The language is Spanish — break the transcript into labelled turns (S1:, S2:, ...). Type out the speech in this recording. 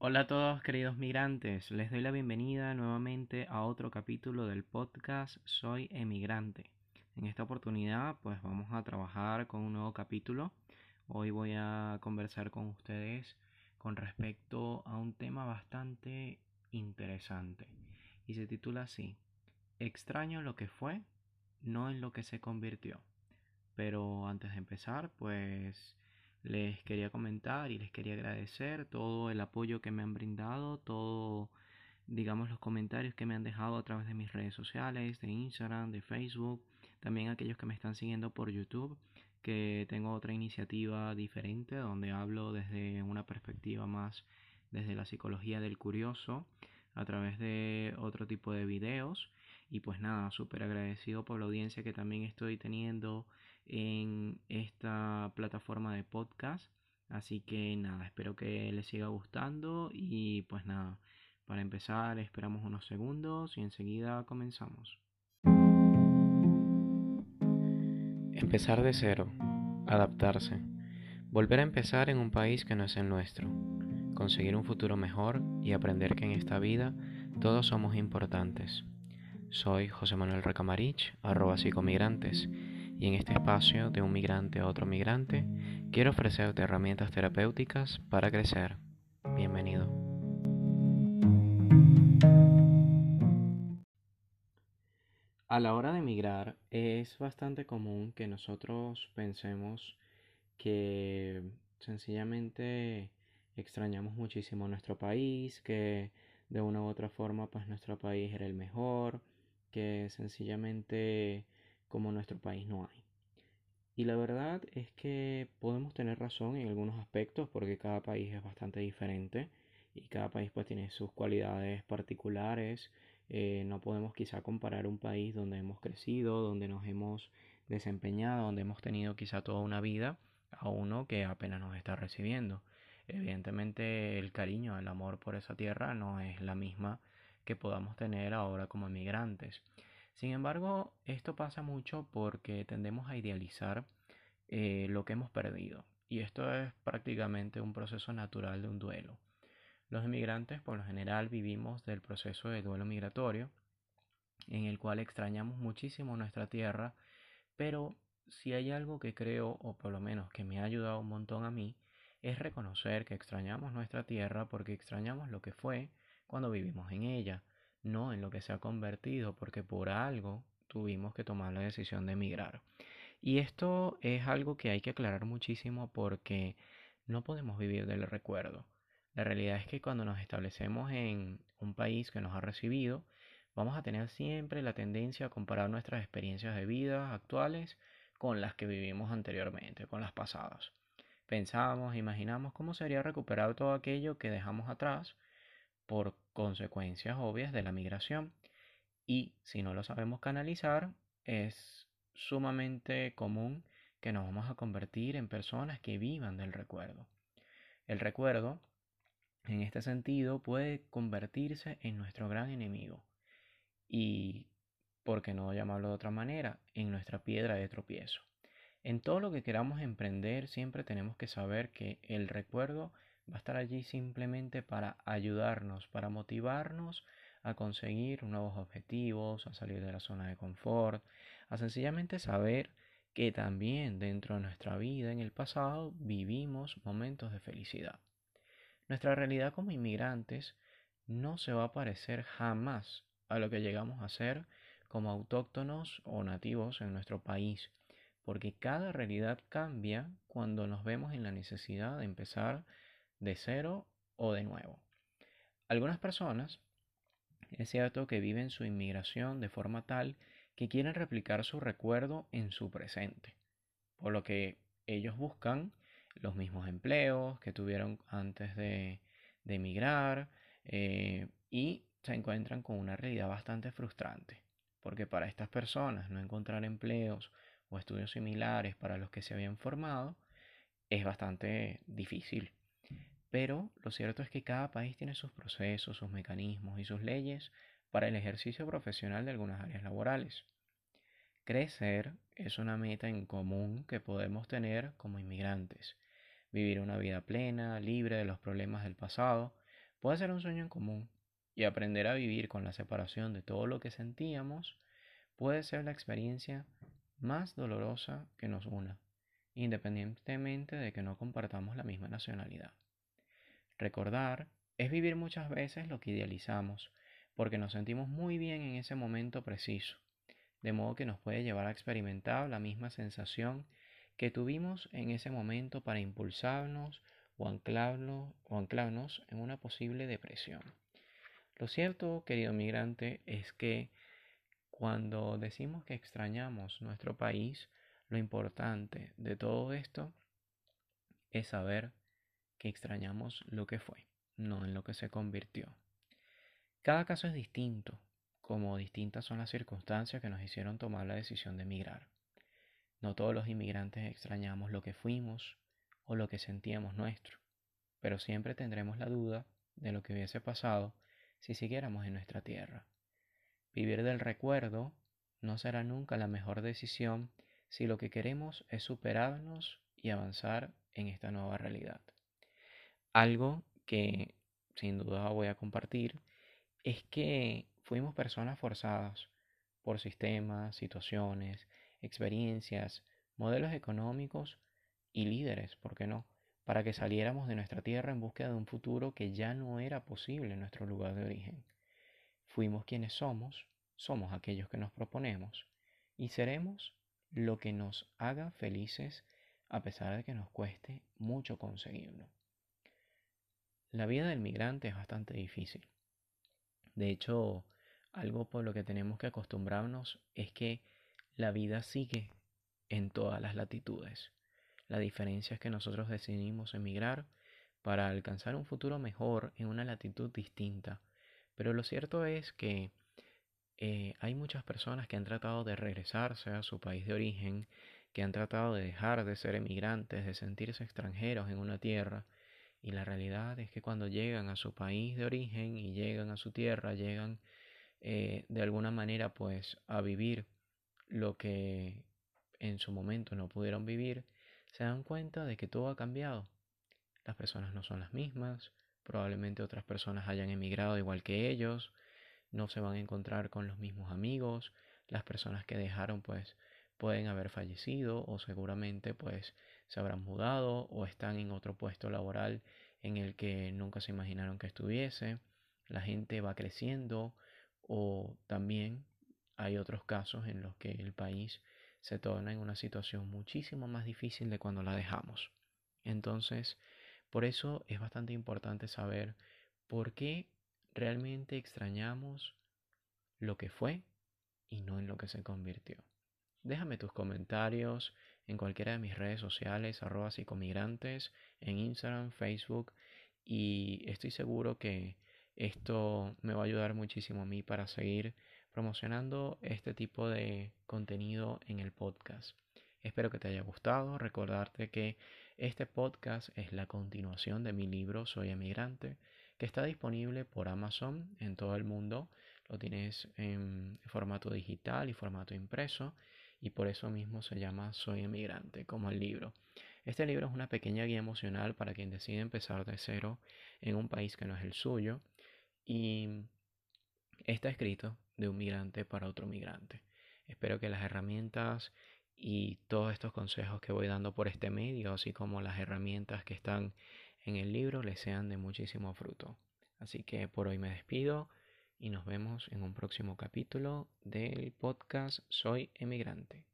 S1: Hola a todos queridos migrantes, les doy la bienvenida nuevamente a otro capítulo del podcast Soy emigrante. En esta oportunidad pues vamos a trabajar con un nuevo capítulo. Hoy voy a conversar con ustedes con respecto a un tema bastante interesante y se titula así, Extraño lo que fue, no en lo que se convirtió. Pero antes de empezar pues les quería comentar y les quería agradecer todo el apoyo que me han brindado, todo, digamos, los comentarios que me han dejado a través de mis redes sociales, de Instagram, de Facebook, también aquellos que me están siguiendo por YouTube, que tengo otra iniciativa diferente donde hablo desde una perspectiva más desde la psicología del curioso a través de otro tipo de videos y pues nada, súper agradecido por la audiencia que también estoy teniendo en esta plataforma de podcast. Así que nada, espero que les siga gustando y pues nada, para empezar esperamos unos segundos y enseguida comenzamos. Empezar de cero, adaptarse, volver a empezar en un país que no es el nuestro, conseguir un futuro mejor y aprender que en esta vida todos somos importantes. Soy José Manuel Recamarich, arroba psicomigrantes y en este espacio de un migrante a otro migrante quiero ofrecerte herramientas terapéuticas para crecer. Bienvenido. A la hora de emigrar es bastante común que nosotros pensemos que sencillamente extrañamos muchísimo nuestro país, que de una u otra forma pues nuestro país era el mejor, que sencillamente como nuestro país no hay. Y la verdad es que podemos tener razón en algunos aspectos porque cada país es bastante diferente y cada país pues tiene sus cualidades particulares. Eh, no podemos quizá comparar un país donde hemos crecido, donde nos hemos desempeñado, donde hemos tenido quizá toda una vida a uno que apenas nos está recibiendo. Evidentemente el cariño, el amor por esa tierra no es la misma que podamos tener ahora como emigrantes. Sin embargo, esto pasa mucho porque tendemos a idealizar eh, lo que hemos perdido. Y esto es prácticamente un proceso natural de un duelo. Los emigrantes por lo general vivimos del proceso de duelo migratorio, en el cual extrañamos muchísimo nuestra tierra, pero si hay algo que creo, o por lo menos que me ha ayudado un montón a mí, es reconocer que extrañamos nuestra tierra porque extrañamos lo que fue cuando vivimos en ella no en lo que se ha convertido, porque por algo tuvimos que tomar la decisión de emigrar. Y esto es algo que hay que aclarar muchísimo porque no podemos vivir del recuerdo. La realidad es que cuando nos establecemos en un país que nos ha recibido, vamos a tener siempre la tendencia a comparar nuestras experiencias de vida actuales con las que vivimos anteriormente, con las pasadas. Pensamos, imaginamos cómo sería recuperar todo aquello que dejamos atrás por consecuencias obvias de la migración. Y si no lo sabemos canalizar, es sumamente común que nos vamos a convertir en personas que vivan del recuerdo. El recuerdo, en este sentido, puede convertirse en nuestro gran enemigo y, por qué no llamarlo de otra manera, en nuestra piedra de tropiezo. En todo lo que queramos emprender, siempre tenemos que saber que el recuerdo va a estar allí simplemente para ayudarnos, para motivarnos a conseguir nuevos objetivos, a salir de la zona de confort, a sencillamente saber que también dentro de nuestra vida en el pasado vivimos momentos de felicidad. Nuestra realidad como inmigrantes no se va a parecer jamás a lo que llegamos a ser como autóctonos o nativos en nuestro país, porque cada realidad cambia cuando nos vemos en la necesidad de empezar de cero o de nuevo. Algunas personas es cierto que viven su inmigración de forma tal que quieren replicar su recuerdo en su presente, por lo que ellos buscan los mismos empleos que tuvieron antes de, emigrar eh, y se encuentran con una realidad bastante frustrante, porque para estas personas no encontrar empleos o estudios similares para los que se habían formado es bastante difícil. Pero lo cierto es que cada país tiene sus procesos, sus mecanismos y sus leyes para el ejercicio profesional de algunas áreas laborales. Crecer es una meta en común que podemos tener como inmigrantes. Vivir una vida plena, libre de los problemas del pasado, puede ser un sueño en común y aprender a vivir con la separación de todo lo que sentíamos puede ser la experiencia más dolorosa que nos una, independientemente de que no compartamos la misma nacionalidad. Recordar es vivir muchas veces lo que idealizamos, porque nos sentimos muy bien en ese momento preciso, de modo que nos puede llevar a experimentar la misma sensación que tuvimos en ese momento para impulsarnos o anclarnos, o anclarnos en una posible depresión. Lo cierto, querido migrante, es que cuando decimos que extrañamos nuestro país, lo importante de todo esto es saber que extrañamos lo que fue, no en lo que se convirtió. Cada caso es distinto, como distintas son las circunstancias que nos hicieron tomar la decisión de emigrar. No todos los inmigrantes extrañamos lo que fuimos o lo que sentíamos nuestro, pero siempre tendremos la duda de lo que hubiese pasado si siguiéramos en nuestra tierra. Vivir del recuerdo no será nunca la mejor decisión si lo que queremos es superarnos y avanzar en esta nueva realidad. Algo que sin duda voy a compartir es que fuimos personas forzadas por sistemas, situaciones, experiencias, modelos económicos y líderes, ¿por qué no? Para que saliéramos de nuestra tierra en búsqueda de un futuro que ya no era posible en nuestro lugar de origen. Fuimos quienes somos, somos aquellos que nos proponemos y seremos lo que nos haga felices a pesar de que nos cueste mucho conseguirlo. La vida del migrante es bastante difícil. De hecho, algo por lo que tenemos que acostumbrarnos es que la vida sigue en todas las latitudes. La diferencia es que nosotros decidimos emigrar para alcanzar un futuro mejor en una latitud distinta. Pero lo cierto es que eh, hay muchas personas que han tratado de regresarse a su país de origen, que han tratado de dejar de ser emigrantes, de sentirse extranjeros en una tierra y la realidad es que cuando llegan a su país de origen y llegan a su tierra, llegan eh, de alguna manera pues a vivir lo que en su momento no pudieron vivir, se dan cuenta de que todo ha cambiado. Las personas no son las mismas, probablemente otras personas hayan emigrado igual que ellos, no se van a encontrar con los mismos amigos, las personas que dejaron pues pueden haber fallecido o seguramente pues se habrán mudado o están en otro puesto laboral en el que nunca se imaginaron que estuviese. La gente va creciendo o también hay otros casos en los que el país se torna en una situación muchísimo más difícil de cuando la dejamos. Entonces, por eso es bastante importante saber por qué realmente extrañamos lo que fue y no en lo que se convirtió. Déjame tus comentarios en cualquiera de mis redes sociales, arroba psicomigrantes, en Instagram, Facebook, y estoy seguro que esto me va a ayudar muchísimo a mí para seguir promocionando este tipo de contenido en el podcast. Espero que te haya gustado. Recordarte que este podcast es la continuación de mi libro Soy emigrante, que está disponible por Amazon en todo el mundo. Lo tienes en formato digital y formato impreso y por eso mismo se llama Soy emigrante, como el libro. Este libro es una pequeña guía emocional para quien decide empezar de cero en un país que no es el suyo y está escrito de un migrante para otro migrante. Espero que las herramientas y todos estos consejos que voy dando por este medio, así como las herramientas que están en el libro, les sean de muchísimo fruto. Así que por hoy me despido y nos vemos en un próximo capítulo del podcast Soy emigrante.